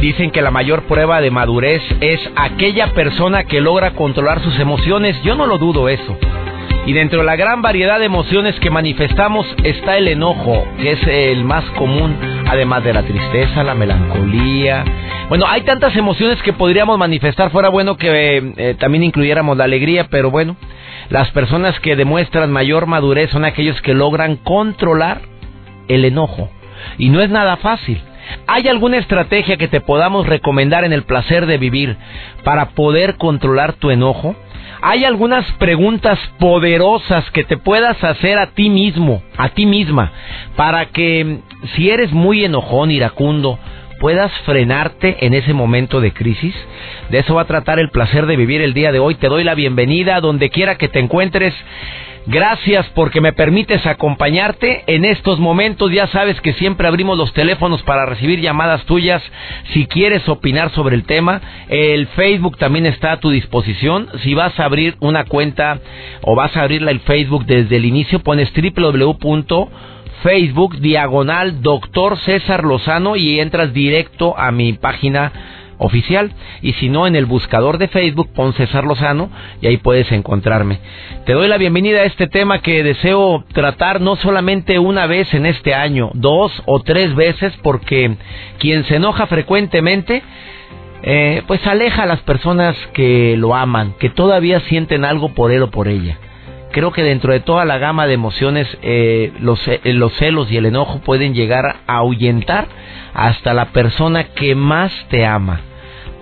Dicen que la mayor prueba de madurez es aquella persona que logra controlar sus emociones. Yo no lo dudo eso. Y dentro de la gran variedad de emociones que manifestamos está el enojo, que es el más común, además de la tristeza, la melancolía. Bueno, hay tantas emociones que podríamos manifestar. Fuera bueno que eh, también incluyéramos la alegría, pero bueno, las personas que demuestran mayor madurez son aquellos que logran controlar el enojo. Y no es nada fácil. ¿Hay alguna estrategia que te podamos recomendar en el placer de vivir para poder controlar tu enojo? ¿Hay algunas preguntas poderosas que te puedas hacer a ti mismo, a ti misma, para que si eres muy enojón, iracundo, puedas frenarte en ese momento de crisis? De eso va a tratar el placer de vivir el día de hoy. Te doy la bienvenida donde quiera que te encuentres. Gracias porque me permites acompañarte en estos momentos. Ya sabes que siempre abrimos los teléfonos para recibir llamadas tuyas. Si quieres opinar sobre el tema, el Facebook también está a tu disposición. Si vas a abrir una cuenta o vas a abrirla el Facebook desde el inicio, pones www.facebook diagonal doctor César Lozano y entras directo a mi página oficial. Y si no, en el buscador de Facebook pon César Lozano y ahí puedes encontrarme. Te doy la bienvenida a este tema que deseo tratar no solamente una vez en este año, dos o tres veces, porque quien se enoja frecuentemente, eh, pues aleja a las personas que lo aman, que todavía sienten algo por él o por ella. Creo que dentro de toda la gama de emociones, eh, los, eh, los celos y el enojo pueden llegar a ahuyentar hasta la persona que más te ama.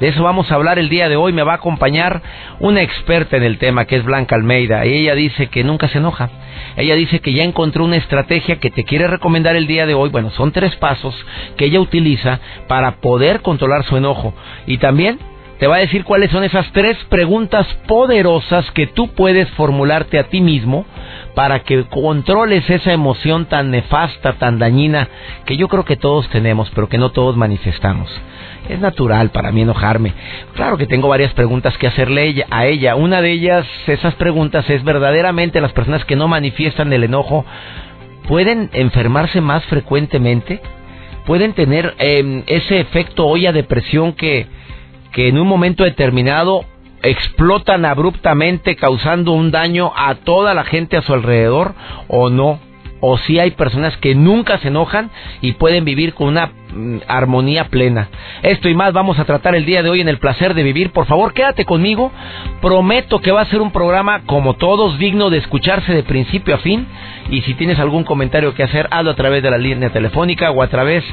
De eso vamos a hablar el día de hoy. Me va a acompañar una experta en el tema que es Blanca Almeida. Y ella dice que nunca se enoja. Ella dice que ya encontró una estrategia que te quiere recomendar el día de hoy. Bueno, son tres pasos que ella utiliza para poder controlar su enojo. Y también te va a decir cuáles son esas tres preguntas poderosas que tú puedes formularte a ti mismo para que controles esa emoción tan nefasta, tan dañina, que yo creo que todos tenemos, pero que no todos manifestamos. Es natural para mí enojarme. Claro que tengo varias preguntas que hacerle a ella. Una de ellas, esas preguntas, es verdaderamente las personas que no manifiestan el enojo, ¿pueden enfermarse más frecuentemente? ¿Pueden tener em, ese efecto olla de presión que, que en un momento determinado explotan abruptamente causando un daño a toda la gente a su alrededor o no? O si hay personas que nunca se enojan y pueden vivir con una mm, armonía plena. Esto y más vamos a tratar el día de hoy en el placer de vivir. Por favor, quédate conmigo. Prometo que va a ser un programa como todos digno de escucharse de principio a fin. Y si tienes algún comentario que hacer, hazlo a través de la línea telefónica o a través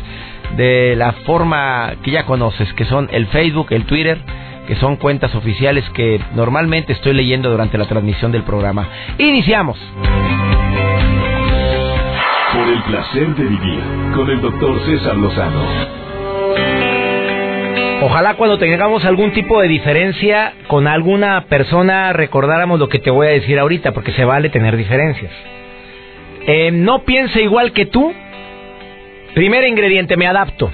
de la forma que ya conoces, que son el Facebook, el Twitter que son cuentas oficiales que normalmente estoy leyendo durante la transmisión del programa. Iniciamos. Por el placer de vivir con el doctor César Lozano. Ojalá cuando tengamos algún tipo de diferencia con alguna persona recordáramos lo que te voy a decir ahorita, porque se vale tener diferencias. Eh, no piense igual que tú. Primer ingrediente, me adapto.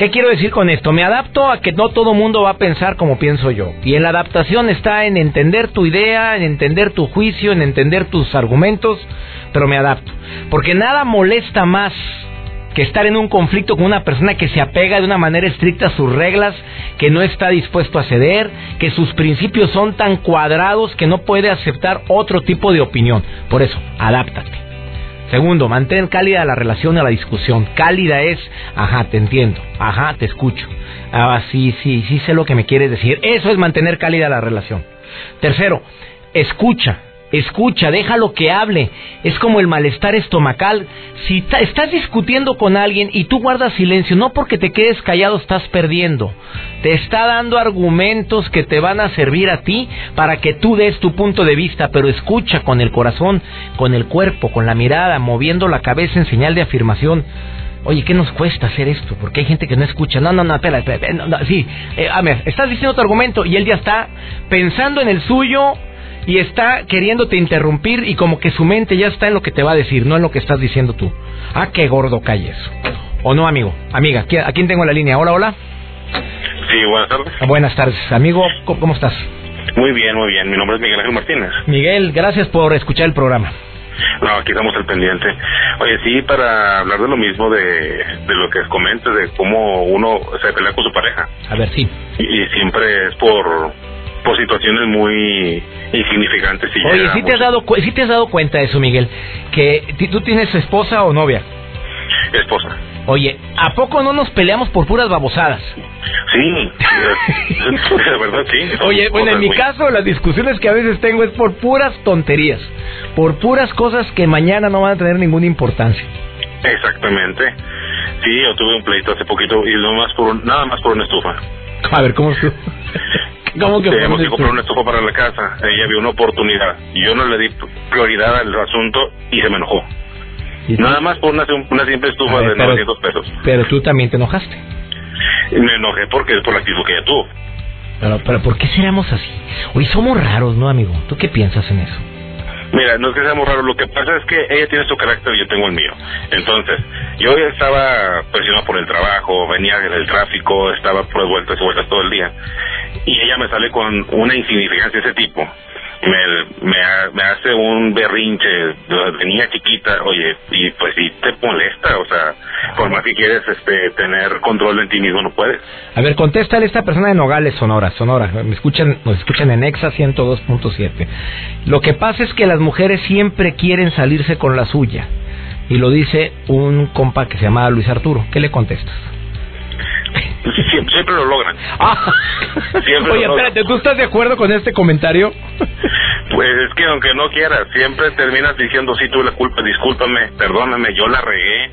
¿Qué quiero decir con esto? Me adapto a que no todo mundo va a pensar como pienso yo. Y en la adaptación está en entender tu idea, en entender tu juicio, en entender tus argumentos, pero me adapto. Porque nada molesta más que estar en un conflicto con una persona que se apega de una manera estricta a sus reglas, que no está dispuesto a ceder, que sus principios son tan cuadrados que no puede aceptar otro tipo de opinión. Por eso, adáptate. Segundo, mantén cálida la relación a la discusión. Cálida es, ajá, te entiendo, ajá, te escucho. Ah, sí, sí, sí sé lo que me quieres decir. Eso es mantener cálida la relación. Tercero, escucha escucha, déjalo que hable. Es como el malestar estomacal. Si estás discutiendo con alguien y tú guardas silencio, no porque te quedes callado estás perdiendo. Te está dando argumentos que te van a servir a ti para que tú des tu punto de vista, pero escucha con el corazón, con el cuerpo, con la mirada, moviendo la cabeza en señal de afirmación. Oye, ¿qué nos cuesta hacer esto? Porque hay gente que no escucha. No, no, no, espera, espera. No, sí, eh, a ver, estás diciendo tu argumento y él ya está pensando en el suyo y está queriéndote interrumpir y como que su mente ya está en lo que te va a decir, no en lo que estás diciendo tú. Ah, qué gordo calles. ¿O no, amigo? Amiga, ¿a quién tengo en la línea? Hola, hola. Sí, buenas tardes. Ah, buenas tardes. Amigo, ¿cómo estás? Muy bien, muy bien. Mi nombre es Miguel Ángel Martínez. Miguel, gracias por escuchar el programa. No, aquí estamos al pendiente. Oye, sí, para hablar de lo mismo, de, de lo que comentas, de cómo uno se pelea con su pareja. A ver, sí. Y, siempre es por, por situaciones muy insignificantes. Y Oye, ¿sí te, has dado, ¿sí te has dado cuenta de eso, Miguel? Que tú tienes esposa o novia. Esposa. Oye, ¿a poco no nos peleamos por puras babosadas? Sí, de verdad sí. Oye, bueno, en mi caso las discusiones que a veces tengo es por puras tonterías, por puras cosas que mañana no van a tener ninguna importancia. Exactamente. Sí, yo tuve un pleito hace poquito y no más por nada más por una estufa. A ver, ¿cómo estuvo? ¿Cómo que Tenemos que comprar una estufa para la casa. Ella vio una oportunidad. Yo no le di prioridad al asunto y se me enojó. Nada más por una, una simple estufa de 900 pesos. Pero tú también te enojaste. Me enojé porque es por la actitud que ella tuvo. Pero, pero ¿por qué seremos así? Hoy somos raros, ¿no, amigo? ¿Tú qué piensas en eso? Mira, no es que seamos raros, lo que pasa es que ella tiene su carácter y yo tengo el mío. Entonces, yo estaba presionado por el trabajo, venía del tráfico, estaba por vueltas y vueltas todo el día. Y ella me sale con una insignificancia de ese tipo me, me, hace un berrinche de niña chiquita, oye, y pues si te molesta, o sea, por más que quieres este, tener control en ti mismo, no puedes. A ver, contéstale a esta persona de Nogales, Sonora, Sonora, me escuchan, nos escuchan en Exa 102.7. Lo que pasa es que las mujeres siempre quieren salirse con la suya, y lo dice un compa que se llama Luis Arturo, ¿qué le contestas? Siempre, lo logran. Ah. Oye, espérate, ¿tú estás de acuerdo con este comentario? Pues es que aunque no quieras, siempre terminas diciendo, sí, tuve la culpa, discúlpame, perdóname, yo la regué.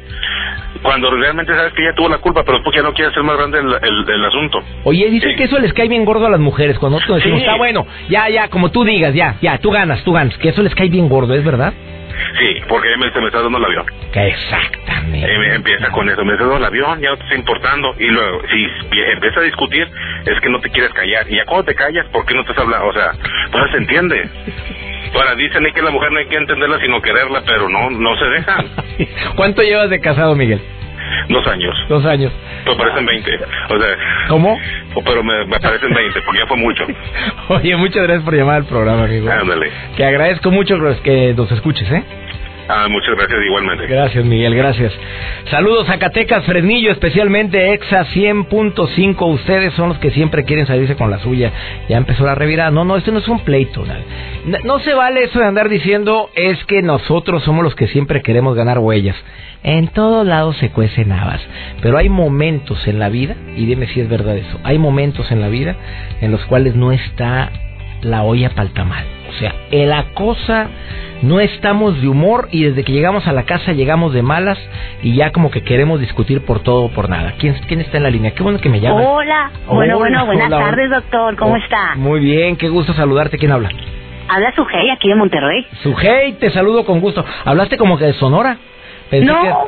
Cuando realmente sabes que ella tuvo la culpa, pero tú ya no quieres ser más grande el, asunto. Oye, dice que eso les cae bien gordo a las mujeres. Cuando nosotros decimos, está bueno, ya, ya, como tú digas, ya, ya, tú ganas, tú ganas. Que eso les cae bien gordo, ¿es verdad? Sí, porque me, me está dando el avión. Exactamente. Empieza con eso, me está dando el avión, ya no te está importando. Y luego, si empieza a discutir, es que no te quieres callar. Y ya cuando te callas, ¿por qué no te has hablado? O sea, no se entiende. Ahora, dicen que la mujer no hay que entenderla sino quererla, pero no, no se dejan. ¿Cuánto llevas de casado, Miguel? Dos años. Dos años. Pero parecen 20. O sea, ¿Cómo? Pero me, parecen 20, porque ya fue mucho. Oye, muchas gracias por llamar al programa, amigo. Ándale. Que agradezco mucho que nos escuches, ¿eh? Ah, muchas gracias igualmente. Gracias, Miguel, gracias. Saludos Zacatecas, Fresnillo, especialmente Exa 100.5. Ustedes son los que siempre quieren salirse con la suya. Ya empezó la revirada. No, no, esto no es un pleito. No, no se vale eso de andar diciendo es que nosotros somos los que siempre queremos ganar huellas. En todos lados se cuecen habas. Pero hay momentos en la vida, y dime si es verdad eso, hay momentos en la vida en los cuales no está la olla para el tamal. O sea, la cosa no estamos de humor y desde que llegamos a la casa llegamos de malas y ya como que queremos discutir por todo o por nada. ¿Quién, quién está en la línea? Qué bueno que me llama. Hola, bueno, bueno, buenas tardes, doctor. ¿Cómo oh, está? Muy bien, qué gusto saludarte. ¿Quién habla? Habla Sujei, aquí de Monterrey. Sujei, te saludo con gusto. ¿Hablaste como que de Sonora? No.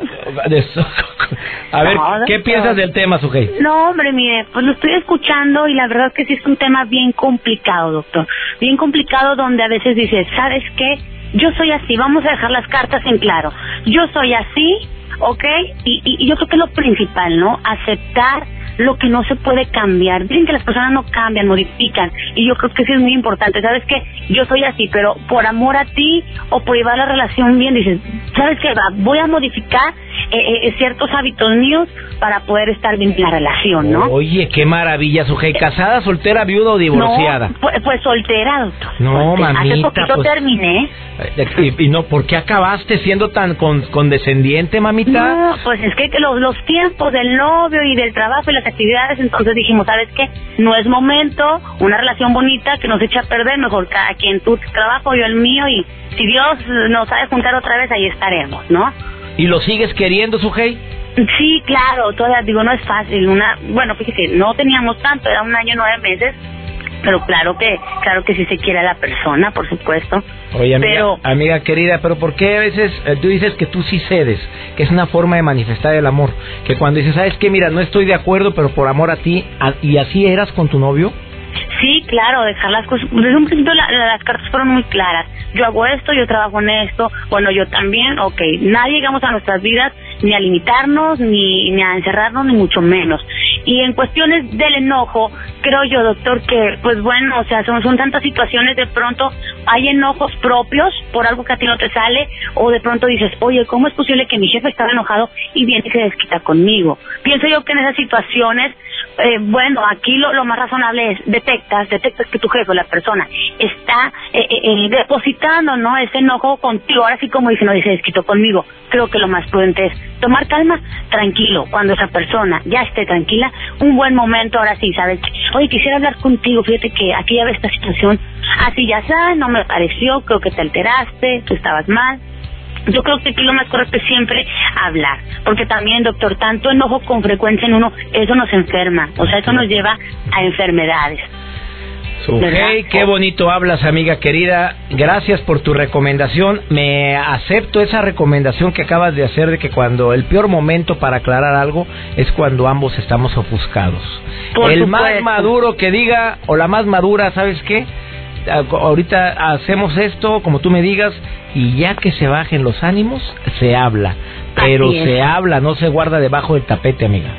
A ver, ¿qué piensas del tema, Sujei? No, hombre, mire, pues lo estoy escuchando y la verdad es que sí es un tema bien complicado, doctor. Bien complicado donde a veces dices, ¿sabes qué? Yo soy así, vamos a dejar las cartas en claro. Yo soy así, ¿ok? Y, y, y yo creo que es lo principal, ¿no? Aceptar lo que no se puede cambiar. Dicen que las personas no cambian, modifican. Y yo creo que sí es muy importante. ¿Sabes qué? Yo soy así, pero por amor a ti o por llevar la relación bien, dices, ¿sabes qué? Voy a modificar eh, eh, eh, ciertos hábitos míos para poder estar bien en la relación, ¿no? Oye, qué maravilla, Sujei. ¿Casada, soltera, viuda o divorciada? No, pues, pues soltera, doctor. No, mamita. Hace poquito pues, terminé. Y, no, ¿por qué acabaste siendo tan con, condescendiente, mamita? No, pues es que los, los tiempos del novio y del trabajo y las actividades, entonces dijimos, ¿sabes qué? No es momento, una relación bonita que nos echa a perder, mejor cada quien tu trabajo, yo el mío, y si Dios nos sabe juntar otra vez, ahí estaremos, ¿no? ¿Y lo sigues queriendo, Sujei? Sí, claro, todavía digo, no es fácil. Una, bueno, fíjese, no teníamos tanto, era un año, nueve meses, pero claro que claro que sí se quiere a la persona, por supuesto. Oye, amiga, pero, amiga querida, pero ¿por qué a veces eh, tú dices que tú sí cedes? Que es una forma de manifestar el amor. Que cuando dices, ¿sabes qué? Mira, no estoy de acuerdo, pero por amor a ti, a- ¿y así eras con tu novio? Sí, claro, dejar las cosas. Desde un principio la- las cartas fueron muy claras. Yo hago esto, yo trabajo en esto, bueno, yo también, ok. Nadie llegamos a nuestras vidas ni a limitarnos, ni, ni a encerrarnos, ni mucho menos. Y en cuestiones del enojo, creo yo, doctor, que, pues bueno, o sea, son, son tantas situaciones, de pronto hay enojos propios por algo que a ti no te sale, o de pronto dices, oye, ¿cómo es posible que mi jefe estaba enojado y viene y se desquita conmigo? Pienso yo que en esas situaciones eh, bueno, aquí lo, lo más razonable es detectas, detectas que tu jefe, la persona, está eh, eh, eh, depositando, ¿no? Ese enojo contigo. Ahora sí, como dice, no dice, desquitó conmigo. Creo que lo más prudente es tomar calma, tranquilo. Cuando esa persona ya esté tranquila, un buen momento, ahora sí, ¿sabes? Oye, quisiera hablar contigo, fíjate que aquí ya ve esta situación. Así ya sabes, no me pareció, creo que te alteraste, tú estabas mal. Yo creo que aquí lo más correcto es siempre hablar, porque también, doctor, tanto enojo con frecuencia en uno, eso nos enferma, o sea, eso nos lleva a enfermedades. ¿Verdad? Sujei, qué bonito hablas, amiga querida. Gracias por tu recomendación. Me acepto esa recomendación que acabas de hacer de que cuando el peor momento para aclarar algo es cuando ambos estamos ofuscados. Por el más maduro que diga o la más madura, ¿sabes qué? Ah, Ahorita hacemos esto, como tú me digas, y ya que se bajen los ánimos, se habla. Pero se habla, no se guarda debajo del tapete, amiga.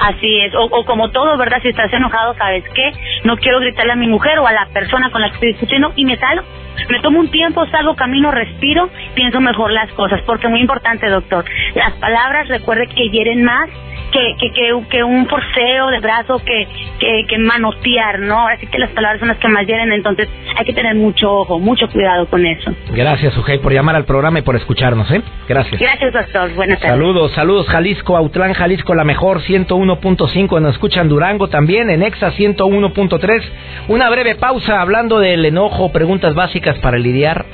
Así es, o, o como todo, ¿verdad? Si estás enojado, ¿sabes qué? No quiero gritarle a mi mujer o a la persona con la que estoy discutiendo y me salgo. Me tomo un tiempo, salgo, camino, respiro, pienso mejor las cosas, porque muy importante, doctor. Las palabras, recuerde que hieren más que, que, que, que un forceo de brazo, que, que, que manotear, ¿no? Ahora sí que las palabras son las que más hieren, entonces hay que tener mucho ojo, mucho cuidado con eso. Gracias, Sujei, por llamar al programa y por escucharnos, ¿eh? Gracias. Gracias, doctor. Buenas tardes. Saludos, saludos Jalisco, Autlán, Jalisco, la mejor 101.5, nos escuchan Durango también, en Exa 101.3. Una breve pausa hablando del enojo, preguntas básicas para lidiar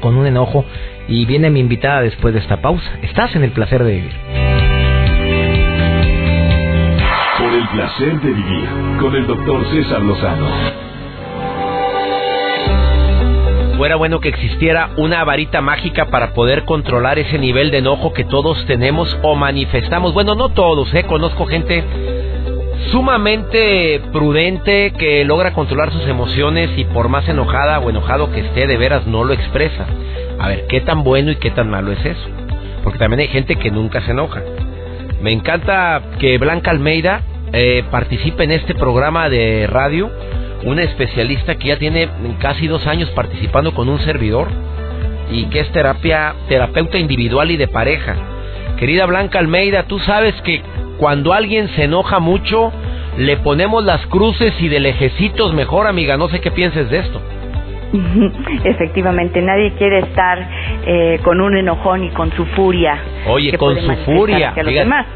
con un enojo. Y viene mi invitada después de esta pausa. Estás en el placer de vivir. Placer de vivir con el doctor César Lozano. Fuera bueno que existiera una varita mágica para poder controlar ese nivel de enojo que todos tenemos o manifestamos. Bueno, no todos, ¿eh? Conozco gente sumamente prudente que logra controlar sus emociones y por más enojada o enojado que esté, de veras no lo expresa. A ver, ¿qué tan bueno y qué tan malo es eso? Porque también hay gente que nunca se enoja. Me encanta que Blanca Almeida eh, participe en este programa de radio, una especialista que ya tiene casi dos años participando con un servidor y que es terapia, terapeuta individual y de pareja. Querida Blanca Almeida, tú sabes que cuando alguien se enoja mucho, le ponemos las cruces y de lejecitos mejor, amiga. No sé qué pienses de esto. Efectivamente, nadie quiere estar eh, con un enojón y con su furia. Oye, con su furia. los demás.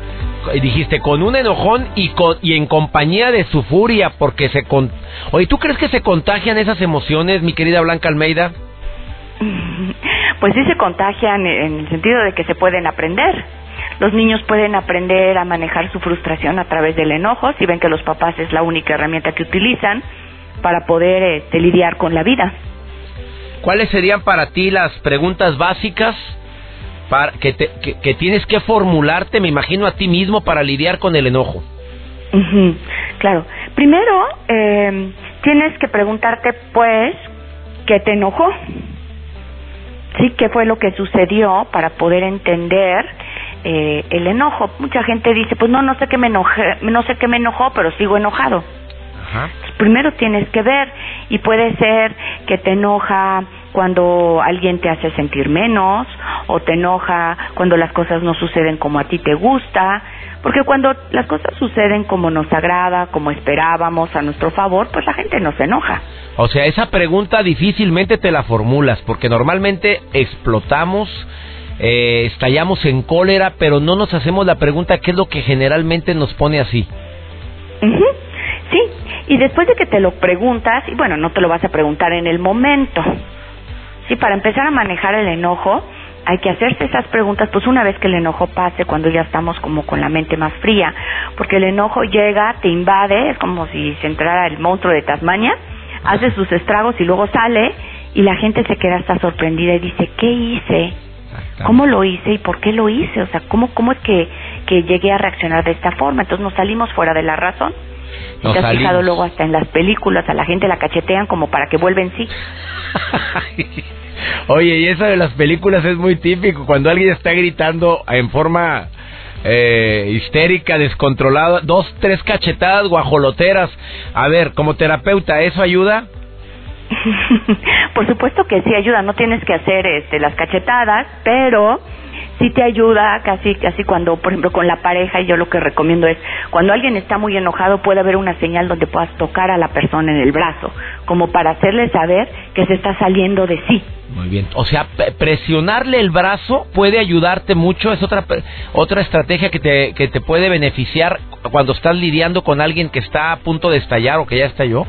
Dijiste con un enojón y con y en compañía de su furia porque se con Oye, ¿tú crees que se contagian esas emociones, mi querida Blanca Almeida? Pues sí se contagian en el sentido de que se pueden aprender. Los niños pueden aprender a manejar su frustración a través del enojo, si ven que los papás es la única herramienta que utilizan para poder este, lidiar con la vida. ¿Cuáles serían para ti las preguntas básicas para que, te- que, que tienes que formularte, me imagino a ti mismo para lidiar con el enojo? Claro. Primero, eh, tienes que preguntarte, pues, ¿qué te enojó? ¿Sí? ¿Qué fue lo que sucedió para poder entender eh, el enojo? Mucha gente dice, pues no, no sé qué me enojé, no sé qué me enojó, pero sigo enojado. Ajá. Primero tienes que ver y puede ser que te enoja cuando alguien te hace sentir menos o te enoja cuando las cosas no suceden como a ti te gusta, porque cuando las cosas suceden como nos agrada, como esperábamos, a nuestro favor, pues la gente no se enoja. O sea, esa pregunta difícilmente te la formulas porque normalmente explotamos, eh, estallamos en cólera, pero no nos hacemos la pregunta qué es lo que generalmente nos pone así. Sí, y después de que te lo preguntas, y bueno, no te lo vas a preguntar en el momento. Sí, para empezar a manejar el enojo, hay que hacerse esas preguntas, pues una vez que el enojo pase, cuando ya estamos como con la mente más fría, porque el enojo llega, te invade, es como si se entrara el monstruo de Tasmania, hace sus estragos y luego sale y la gente se queda hasta sorprendida y dice, ¿qué hice? ¿Cómo lo hice y por qué lo hice? O sea, ¿cómo, cómo es que, que llegué a reaccionar de esta forma? Entonces nos salimos fuera de la razón. Nos ¿Te has salimos. fijado luego hasta en las películas a la gente la cachetean como para que vuelva en sí? Oye, y eso de las películas es muy típico. Cuando alguien está gritando en forma eh, histérica, descontrolada, dos, tres cachetadas guajoloteras. A ver, como terapeuta, ¿eso ayuda? Por supuesto que sí ayuda, no tienes que hacer este, las cachetadas, pero sí te ayuda casi casi cuando, por ejemplo, con la pareja, y yo lo que recomiendo es, cuando alguien está muy enojado, puede haber una señal donde puedas tocar a la persona en el brazo, como para hacerle saber que se está saliendo de sí. Muy bien. O sea, presionarle el brazo puede ayudarte mucho. Es otra otra estrategia que te, que te puede beneficiar cuando estás lidiando con alguien que está a punto de estallar o que ya estalló.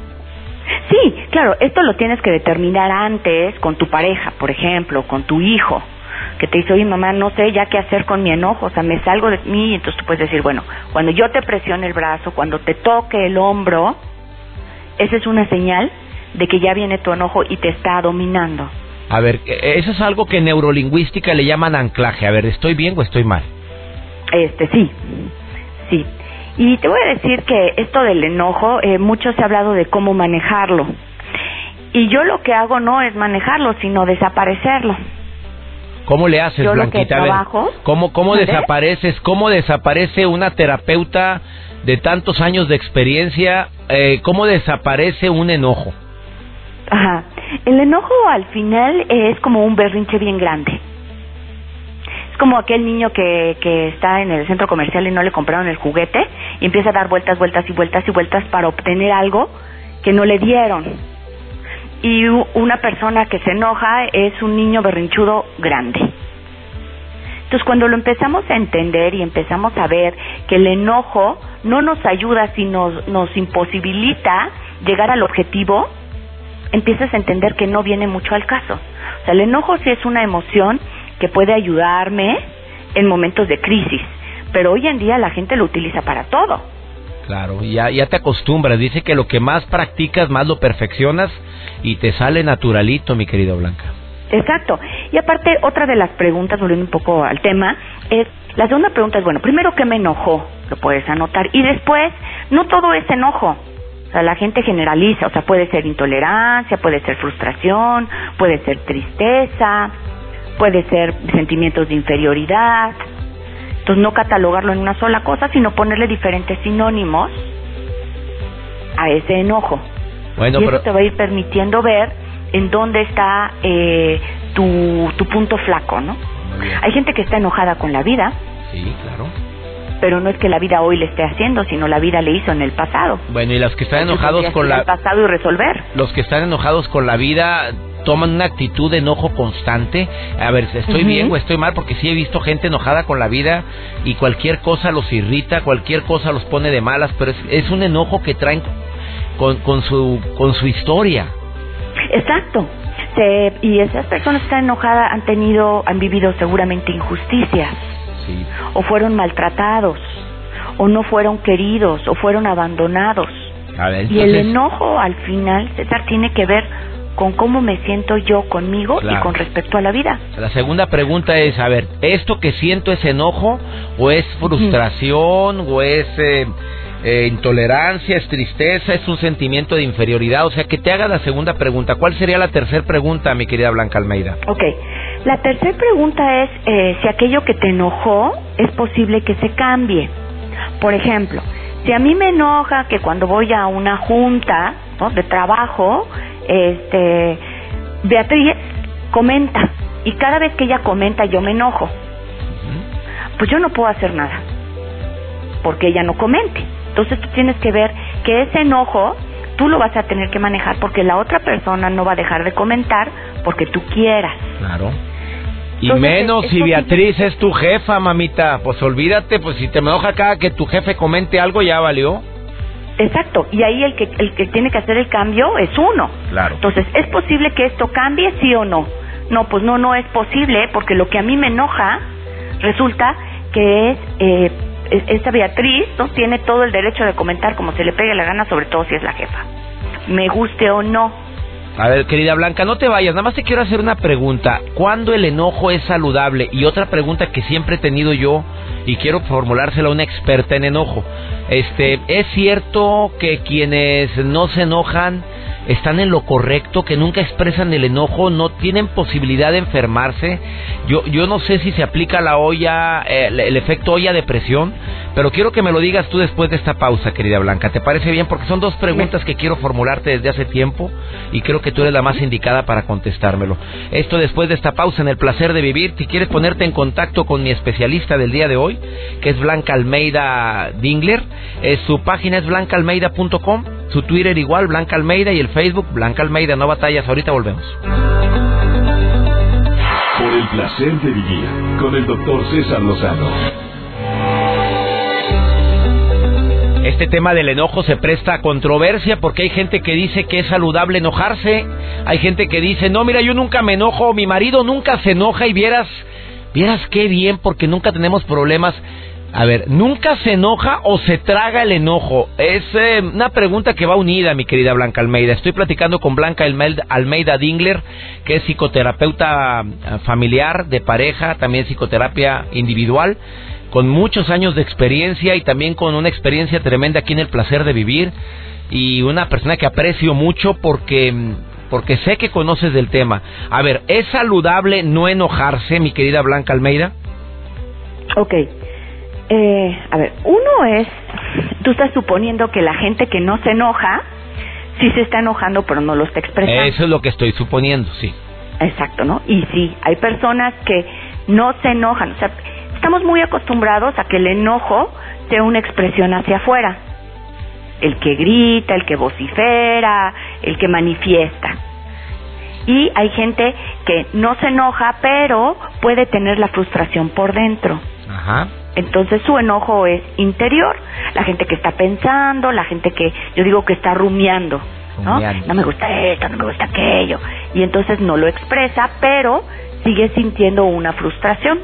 Sí, claro, esto lo tienes que determinar antes con tu pareja, por ejemplo, con tu hijo, que te dice, oye mamá, no sé ya qué hacer con mi enojo, o sea, me salgo de mí, entonces tú puedes decir, bueno, cuando yo te presione el brazo, cuando te toque el hombro, esa es una señal de que ya viene tu enojo y te está dominando. A ver, eh, eso es algo que en neurolingüística le llaman anclaje. A ver, ¿estoy bien o estoy mal? Este, sí, sí. Y te voy a decir que esto del enojo, eh, mucho se ha hablado de cómo manejarlo. Y yo lo que hago no es manejarlo, sino desaparecerlo. ¿Cómo le haces, Yo lo que Blanquita? Trabajo- ¿Cómo, cómo desapareces? ¿Cómo desaparece una terapeuta de tantos años de experiencia? Eh, ¿Cómo desaparece un enojo? Ajá. El enojo al final es como un berrinche bien grande. Es como aquel niño que, que está en el centro comercial y no le compraron el juguete y empieza a dar vueltas, vueltas y vueltas y vueltas para obtener algo que no le dieron. Y una persona que se enoja es un niño berrinchudo grande. Entonces, cuando lo empezamos a entender y empezamos a ver que el enojo no nos ayuda, sino nos imposibilita llegar al objetivo, empiezas a entender que no viene mucho al caso. O sea, el enojo sí es una emoción que puede ayudarme en momentos de crisis, pero hoy en día la gente lo utiliza para todo. Claro, ya, ya te acostumbras. Dice que lo que más practicas, más lo perfeccionas y te sale naturalito, mi querida Blanca. Exacto. Y aparte, otra de las preguntas, volviendo un poco al tema, es, la segunda pregunta es, bueno, primero, ¿qué me enojó? Lo puedes anotar. Y después, no todo es enojo. O sea, la gente generaliza, o sea, puede ser intolerancia, puede ser frustración, puede ser tristeza, puede ser sentimientos de inferioridad. Entonces, no catalogarlo en una sola cosa, sino ponerle diferentes sinónimos a ese enojo. Bueno, y eso pero te va a ir permitiendo ver en dónde está eh, tu, tu punto flaco, ¿no? Hay gente que está enojada con la vida, Sí, claro. pero no es que la vida hoy le esté haciendo, sino la vida le hizo en el pasado. Bueno, y los que están enojados con la pasado y resolver. los que están enojados con la vida toman una actitud de enojo constante. A ver, ¿estoy bien o estoy mal? Porque sí he visto gente enojada con la vida y cualquier cosa los irrita, cualquier cosa los pone de malas, pero es, es un enojo que traen con, con, su, con su historia. Exacto. Se- y esas personas que están enojadas han tenido, han vivido seguramente injusticias, Sí. o fueron maltratados, o no fueron queridos, o fueron abandonados. A ver, Y el entonces, enojo al final, César, tiene que ver con cómo me siento yo conmigo Claro. y con respecto a la vida. la segunda pregunta es, a ver, ¿esto que siento es enojo o es frustración o es eh, eh, intolerancia, es tristeza, es un sentimiento de inferioridad? O sea, que te haga la segunda pregunta. ¿Cuál sería la tercera pregunta, mi querida Blanca Almeida? Ok. La tercera pregunta es eh, si aquello que te enojó es posible que se cambie. Por ejemplo, si a mí me enoja que cuando voy a una junta ¿no? de trabajo, este, Beatriz comenta y cada vez que ella comenta yo me enojo. Pues yo no puedo hacer nada porque ella no comente. Entonces tú tienes que ver que ese enojo tú lo vas a tener que manejar porque la otra persona no va a dejar de comentar porque tú quieras. Claro. Y Entonces, menos es- si Beatriz es tu jefa, mamita. Pues olvídate, pues si te enoja cada que tu jefe comente algo, ya valió. Exacto, y ahí el que, el que tiene que hacer el cambio es uno. Claro. Entonces, ¿es posible que esto cambie, sí o no? No, pues no, no es posible, porque lo que a mí me enoja resulta que es, eh, esta Beatriz no tiene todo el derecho de comentar como se le pegue la gana, sobre todo si es la jefa. Me guste o no. A ver, querida Blanca, no te vayas, nada más te quiero hacer una pregunta. ¿Cuándo el enojo es saludable? Y otra pregunta que siempre he tenido yo y quiero formulársela a una experta en enojo. Este, ¿es cierto que quienes no se enojan están en lo correcto, que nunca expresan el enojo, no tienen posibilidad de enfermarse. Yo, yo no sé si se aplica la olla, eh, el, efecto olla de presión, pero quiero que me lo digas tú después de esta pausa, querida Blanca. ¿Te parece bien? Porque son dos preguntas que quiero formularte desde hace tiempo y creo que tú eres la más indicada para contestármelo. Esto después de esta pausa en el placer de vivir. Si quieres ponerte en contacto con mi especialista del día de hoy, que es Blanca Almeida Dingler, eh, su página es blancaalmeida.com, su Twitter igual, Blanca Almeida, y el Facebook, Blanca Almeida, no batallas. Ahorita volvemos. Por el placer de vivir con el doctor César Lozano. Este tema del enojo se presta a controversia porque hay gente que dice que es saludable enojarse, hay gente que dice, no, mira, yo nunca me enojo, mi marido nunca se enoja y vieras, vieras qué bien porque nunca tenemos problemas. A ver, ¿nunca se enoja o se traga el enojo? Es eh, una pregunta que va unida, mi querida Blanca Almeida. Estoy platicando con Blanca Almeida Dingler, que es psicoterapeuta eh, familiar, de pareja, también psicoterapia individual, con muchos años de experiencia y también con una experiencia tremenda aquí en el placer de vivir. Y una persona que aprecio mucho porque porque sé que conoces del tema. A ver, ¿es saludable no enojarse, mi querida Blanca Almeida? Ok. Eh, a ver, uno es, tú estás suponiendo que la gente que no se enoja, sí se está enojando, pero no lo está expresando. Eso es lo que estoy suponiendo, sí. Exacto, ¿no? Y sí, hay personas que no se enojan. O sea, estamos muy acostumbrados a que el enojo sea una expresión hacia afuera. El que grita, el que vocifera, el que manifiesta. Y hay gente que no se enoja, pero puede tener la frustración por dentro. Ajá. Entonces su enojo es interior. La gente que está pensando, la gente que yo digo que está rumiando, ¿no? No me gusta esto, no me gusta aquello. Y entonces no lo expresa, pero sigue sintiendo una frustración.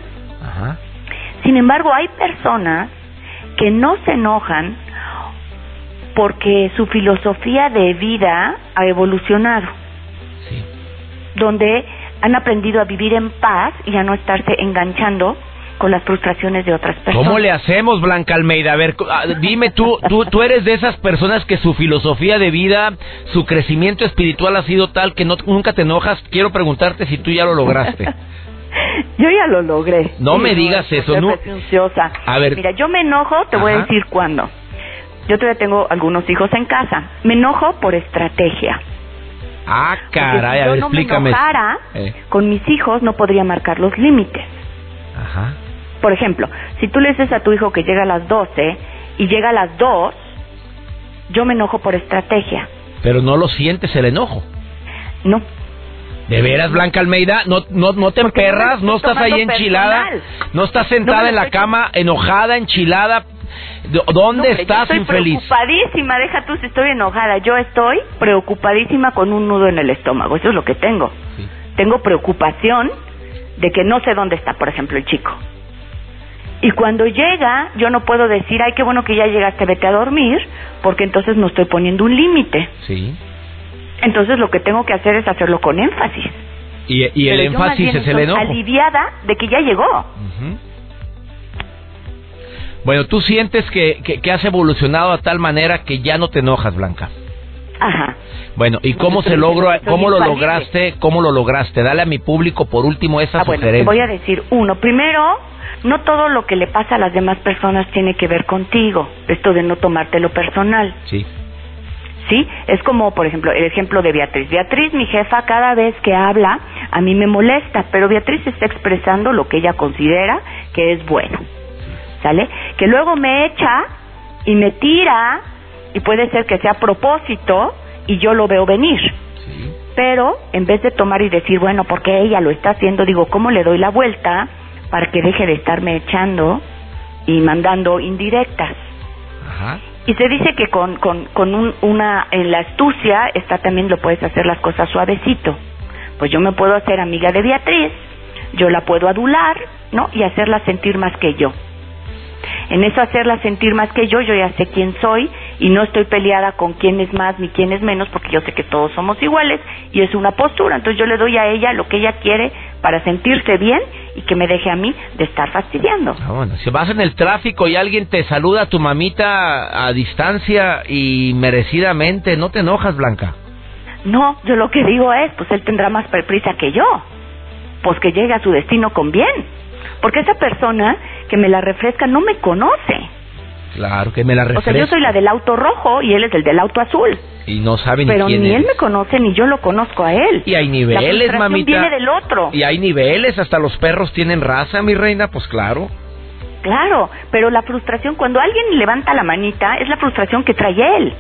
Sin embargo, hay personas que no se enojan porque su filosofía de vida ha evolucionado. Donde han aprendido a vivir en paz y a no estarse enganchando con las frustraciones de otras personas. ¿Cómo le hacemos, Blanca Almeida? A ver, ah, dime tú, tú, tú eres de esas personas que su filosofía de vida, su crecimiento espiritual ha sido tal que no, nunca te enojas. Quiero preguntarte si tú ya lo lograste. yo ya lo logré. No me digas eso, ¿no? A ver. Mira, yo me enojo, te voy a decir cuándo. Yo todavía tengo algunos hijos en casa. Me enojo por estrategia. Ah, caray, a ver, no explícame. Me enojara, eh. con mis hijos no podría marcar los límites. Ajá. Por ejemplo, si tú le dices a tu hijo que llega a las 12 y llega a las 2, yo me enojo por estrategia. Pero no lo sientes el enojo. No. ¿De veras, Blanca Almeida? ¿No, no, no te emperras? ¿No, estás ahí enchilada? ¿No estás sentada en la cama enojada, enchilada? ¿Dónde estás estoy infeliz? preocupadísima, deja tú si estoy enojada. Yo estoy preocupadísima con un nudo en el estómago. Eso es lo que tengo. Tengo preocupación de que no sé dónde está, por ejemplo, el chico. Y cuando llega, yo no puedo decir, ay, qué bueno que ya llegaste, vete a dormir, porque entonces no estoy poniendo un límite. Sí. Entonces lo que tengo que hacer es hacerlo con énfasis. Y, el énfasis es el enojo. aliviada de que ya llegó. Bueno, tú sientes que, que, has evolucionado a tal manera que ya no te enojas, Blanca. Ajá. Bueno, ¿y cómo se logró, cómo lo lograste, cómo lo lograste? Dale a mi público por último esa ah, Bueno, te voy a decir uno. Primero, no todo lo que le pasa a las demás personas tiene que ver contigo. Esto de no tomártelo personal. Sí. ¿Sí? Es como, por ejemplo, el ejemplo de Beatriz. Beatriz, mi jefa, cada vez que habla, a mí me molesta, pero Beatriz está expresando lo que ella considera que es bueno. ¿Sale? Que luego me echa y me tira, y puede ser que sea a propósito, y yo lo veo venir. Pero en vez de tomar y decir, bueno, porque ella lo está haciendo, digo, ¿cómo le doy la vuelta para que deje de estarme echando y mandando indirectas? Y se dice que con, con, con un, una, en la astucia está también lo puedes hacer las cosas suavecito. Pues yo me puedo hacer amiga de Beatriz, yo la puedo adular, ¿no? Y hacerla sentir más que yo. En eso hacerla sentir más que yo, yo ya sé quién soy y no estoy peleada con quién es más ni quién es menos porque yo sé que todos somos iguales y es una postura. Entonces yo le doy a ella lo que ella quiere para sentirse bien y que me deje a mí de estar fastidiando. Ah, bueno, si vas en el tráfico y alguien te saluda a tu mamita a distancia y merecidamente, ¿no te enojas, Blanca? No, yo lo que digo es, pues él tendrá más prisa que yo. Pues que llegue a su destino con bien. Porque esa persona que me la refresca no me conoce. Claro, que me la refresca. O sea, yo soy la del auto rojo y él es el del auto azul. Y no sabe ni Pero quién ni él me conoce ni yo lo conozco a él. Y hay niveles, la mamita. viene del otro. Y hay niveles, hasta los perros tienen raza, mi reina, pues claro. Claro, pero la frustración, cuando alguien levanta la manita, es la frustración que trae él.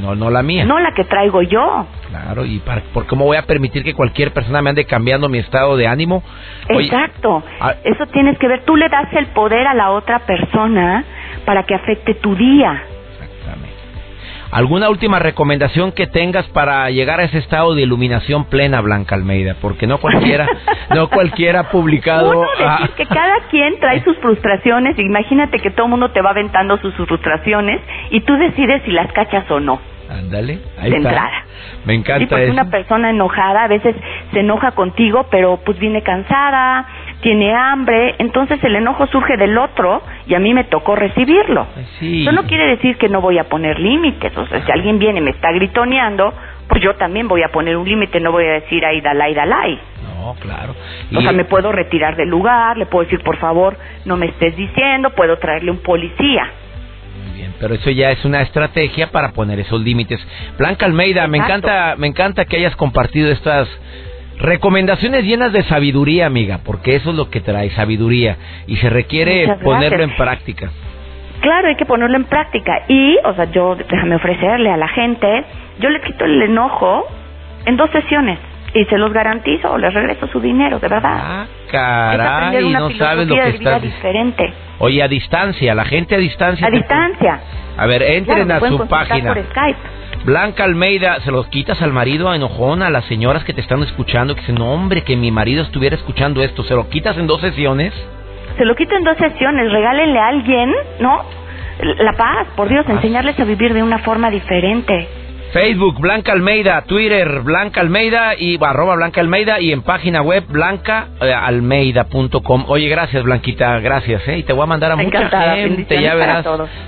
No, no la mía. No la que traigo yo. Claro, y para, ¿por cómo voy a permitir que cualquier persona me ande cambiando mi estado de ánimo? Exacto. Ah, Eso tienes que ver. Tú le das el poder a la otra persona para que afecte tu día. ¿Alguna última recomendación que tengas para llegar a ese estado de iluminación plena, Blanca Almeida? Porque no cualquiera, no cualquiera ha publicado. Uno, decir que cada quien trae sus frustraciones. Imagínate que todo el mundo te va aventando sus frustraciones y tú decides si las cachas o no. Ándale, ahí de está. entrada. Me encanta sí, porque eso. una persona enojada a veces se enoja contigo, pero pues viene cansada, tiene hambre, entonces el enojo surge del otro y a mí me tocó recibirlo. Sí. Eso no quiere decir que no voy a poner límites, o sea, si alguien viene y me está gritoneando, pues yo también voy a poner un límite, no voy a decir ahí dalai dalai. No, claro. O sea, me puedo retirar del lugar, le puedo decir, por favor, no me estés diciendo, puedo traerle un policía. Muy bien, pero eso ya es una estrategia para poner esos límites. Blanca Almeida, me encanta, me encanta que hayas compartido estas recomendaciones llenas de sabiduría, amiga, porque eso es lo que trae sabiduría y se requiere ponerlo en práctica. Claro, hay que ponerlo en práctica. Y, o sea, yo, déjame ofrecerle a la gente, yo le quito el enojo en dos sesiones. Y se los garantizo, les regreso su dinero, de verdad. Ah, caray, una no sabes lo que diciendo. diferente. Oye, a distancia, la gente a distancia. A distancia. A ver, Claro, entren me a su página. por Skype. Blanca Almeida, se los quitas al marido enojón, a las señoras que te están escuchando, que dicen, no, hombre, que mi marido estuviera escuchando esto, se lo quitas en dos sesiones. Se lo quito en dos sesiones, regálenle a alguien, ¿no? La paz, por Dios, Paz. enseñarles a vivir de una forma diferente. Facebook, Blanca Almeida, Twitter, Blanca Almeida y arroba Blanca Almeida y en página web blancaalmeida.com. Oye, gracias Blanquita, gracias, ¿eh? Y te voy a mandar a mucha gente, ya verás.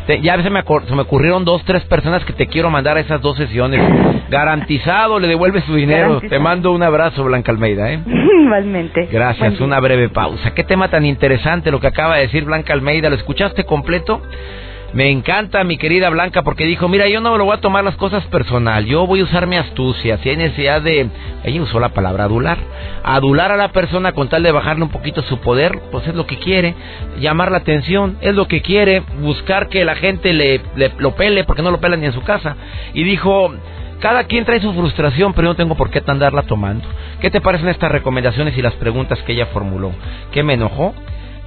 Te- ya se me, se me ocurrieron dos, tres personas que te quiero mandar a esas dos sesiones. Garantizado, le devuelves su dinero. Garantizado. Te mando un abrazo, Blanca Almeida, ¿eh? Igualmente. Gracias, una breve pausa. Qué tema tan interesante lo que acaba de decir Blanca Almeida. ¿Lo escuchaste completo? Me encanta mi querida Blanca porque dijo, mira, yo no me lo voy a tomar las cosas personal, yo voy a usar mi astucia, si hay necesidad de... Ella usó la palabra adular. Adular a la persona con tal de bajarle un poquito su poder, pues es lo que quiere. Llamar la atención, es lo que quiere. Buscar que la gente le, le- lo pele porque no lo pela ni en su casa. Y dijo, cada quien trae su frustración, pero yo no tengo por qué andarla tomando. ¿Qué te parecen estas recomendaciones y las preguntas que ella formuló? ¿Qué me enojó?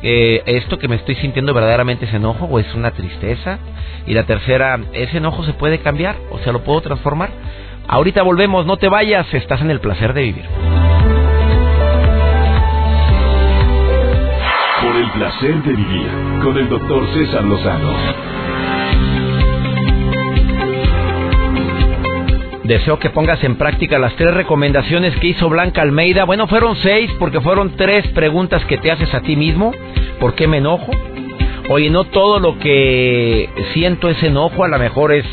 Eh, ¿Esto que me estoy sintiendo verdaderamente es enojo o es una tristeza? Y la tercera, ¿ese enojo se puede cambiar o se lo puedo transformar? Ahorita volvemos, no te vayas, estás en el placer de vivir. Por el placer de vivir con el doctor César Lozano. Deseo que pongas en práctica las tres recomendaciones que hizo Blanca Almeida. Bueno, fueron seis porque fueron tres preguntas que te haces a ti mismo. ¿Por qué me enojo? Oye, no todo lo que siento es enojo, a lo mejor es,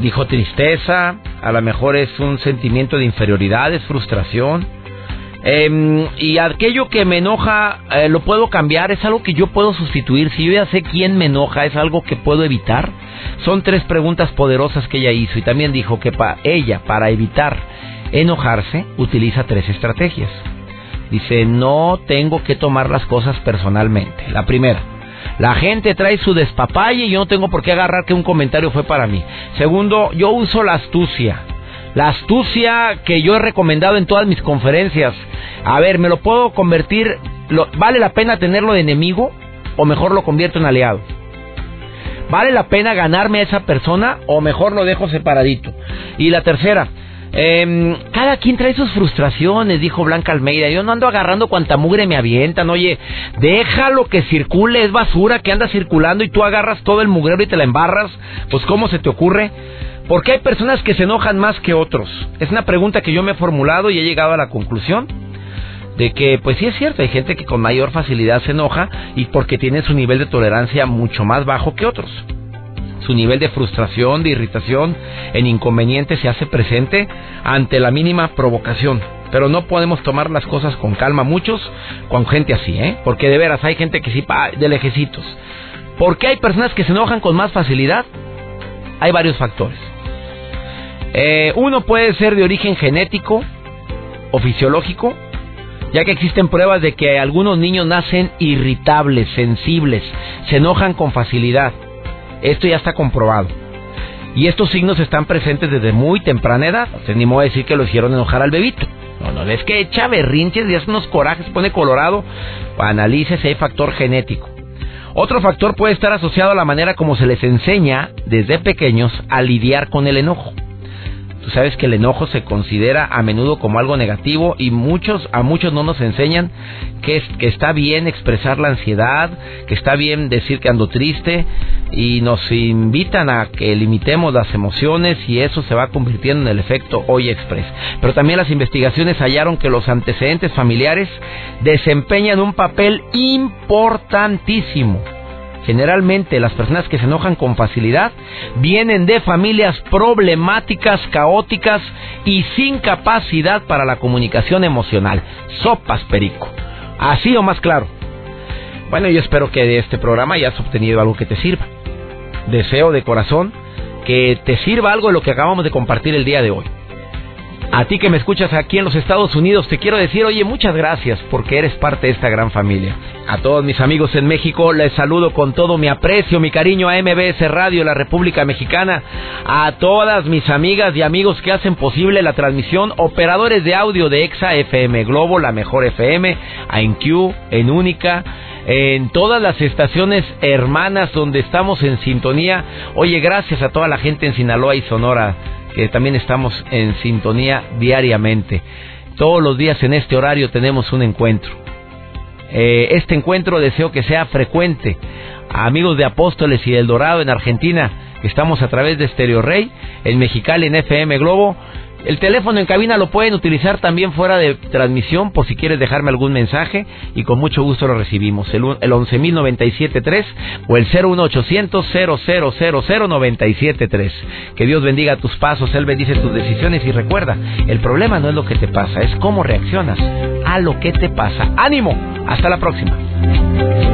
dijo tristeza, a lo mejor es un sentimiento de inferioridad, es frustración. Em, y aquello que me enoja eh, lo puedo cambiar, es algo que yo puedo sustituir. Si yo ya sé quién me enoja, es algo que puedo evitar. Son tres preguntas poderosas que ella hizo y también dijo que para ella, para evitar enojarse, utiliza tres estrategias. Dice, no tengo que tomar las cosas personalmente. La primera, la gente trae su despapalle y yo no tengo por qué agarrar que un comentario fue para mí. Segundo, yo uso la astucia. La astucia que yo he recomendado en todas mis conferencias. A ver, ¿me lo puedo convertir? lo- ¿Vale la pena tenerlo de enemigo? ¿O mejor lo convierto en aliado? ¿Vale la pena ganarme a esa persona o mejor lo dejo separadito? Y la tercera, eh, cada quien trae sus frustraciones, dijo Blanca Almeida. Yo no ando agarrando cuanta mugre me avientan. Oye, déjalo que circule, es basura que anda circulando y tú agarras todo el mugrero y te la embarras. Pues, ¿cómo se te ocurre? ¿Por qué hay personas que se enojan más que otros? Es una pregunta que yo me he formulado y he llegado a la conclusión de que, pues sí es cierto, hay gente que con mayor facilidad se enoja y porque tiene su nivel de tolerancia mucho más bajo que otros su nivel de frustración, de irritación, en inconveniente se hace presente ante la mínima provocación. Pero no podemos tomar las cosas con calma, muchos con gente así, ¿eh? Porque de veras hay gente que sí, de lejecitos. ¿Por qué hay personas que se enojan con más facilidad? Hay varios factores. Eh, uno puede ser de origen genético o fisiológico, ya que existen pruebas de que algunos niños nacen irritables, sensibles, se enojan con facilidad. Esto ya está comprobado. Y estos signos están presentes desde muy temprana edad. O sea, ni modo decir que lo hicieron enojar al bebito. No, no, es que echa berrinches y hace unos corajes, pone colorado. Analice si hay factor genético. Otro factor puede estar asociado a la manera como se les enseña desde pequeños a lidiar con el enojo. Tú sabes que el enojo se considera a menudo como algo negativo y muchos a muchos no nos enseñan que, que está bien expresar la ansiedad, que está bien decir que ando triste y nos invitan a que limitemos las emociones y eso se va convirtiendo en el efecto hoy express. Pero también las investigaciones hallaron que los antecedentes familiares desempeñan un papel importantísimo Generalmente las personas que se enojan con facilidad vienen de familias problemáticas, caóticas y sin capacidad para la comunicación emocional. Sopas perico. Así o más claro. Bueno, yo espero que de este programa hayas obtenido algo que te sirva. Deseo de corazón que te sirva algo de lo que acabamos de compartir el día de hoy. A ti que me escuchas aquí en los Estados Unidos, te quiero decir, oye, muchas gracias porque eres parte de esta gran familia. A todos mis amigos en México les saludo con todo mi aprecio, mi cariño a MBS Radio, la República Mexicana. A todas mis amigas y amigos que hacen posible la transmisión, operadores de audio de EXA FM Globo, la mejor FM, a InQ, en Única en todas las estaciones hermanas donde estamos en sintonía. Oye, gracias a toda la gente en Sinaloa y Sonora que también estamos en sintonía diariamente. Todos los días en este horario tenemos un encuentro. Eh, este encuentro deseo que sea frecuente. amigos de Apóstoles y del Dorado en Argentina, estamos a través de Stereo Rey, en Mexicali en FM Globo, el teléfono en cabina lo pueden utilizar también fuera de transmisión por si quieres dejarme algún mensaje y con mucho gusto lo recibimos. El, el 11.097.3 o el 01800 0000973. Que Dios bendiga tus pasos, Él bendice tus decisiones y recuerda, el problema no es lo que te pasa, es cómo reaccionas a lo que te pasa. ¡Ánimo! Hasta la próxima.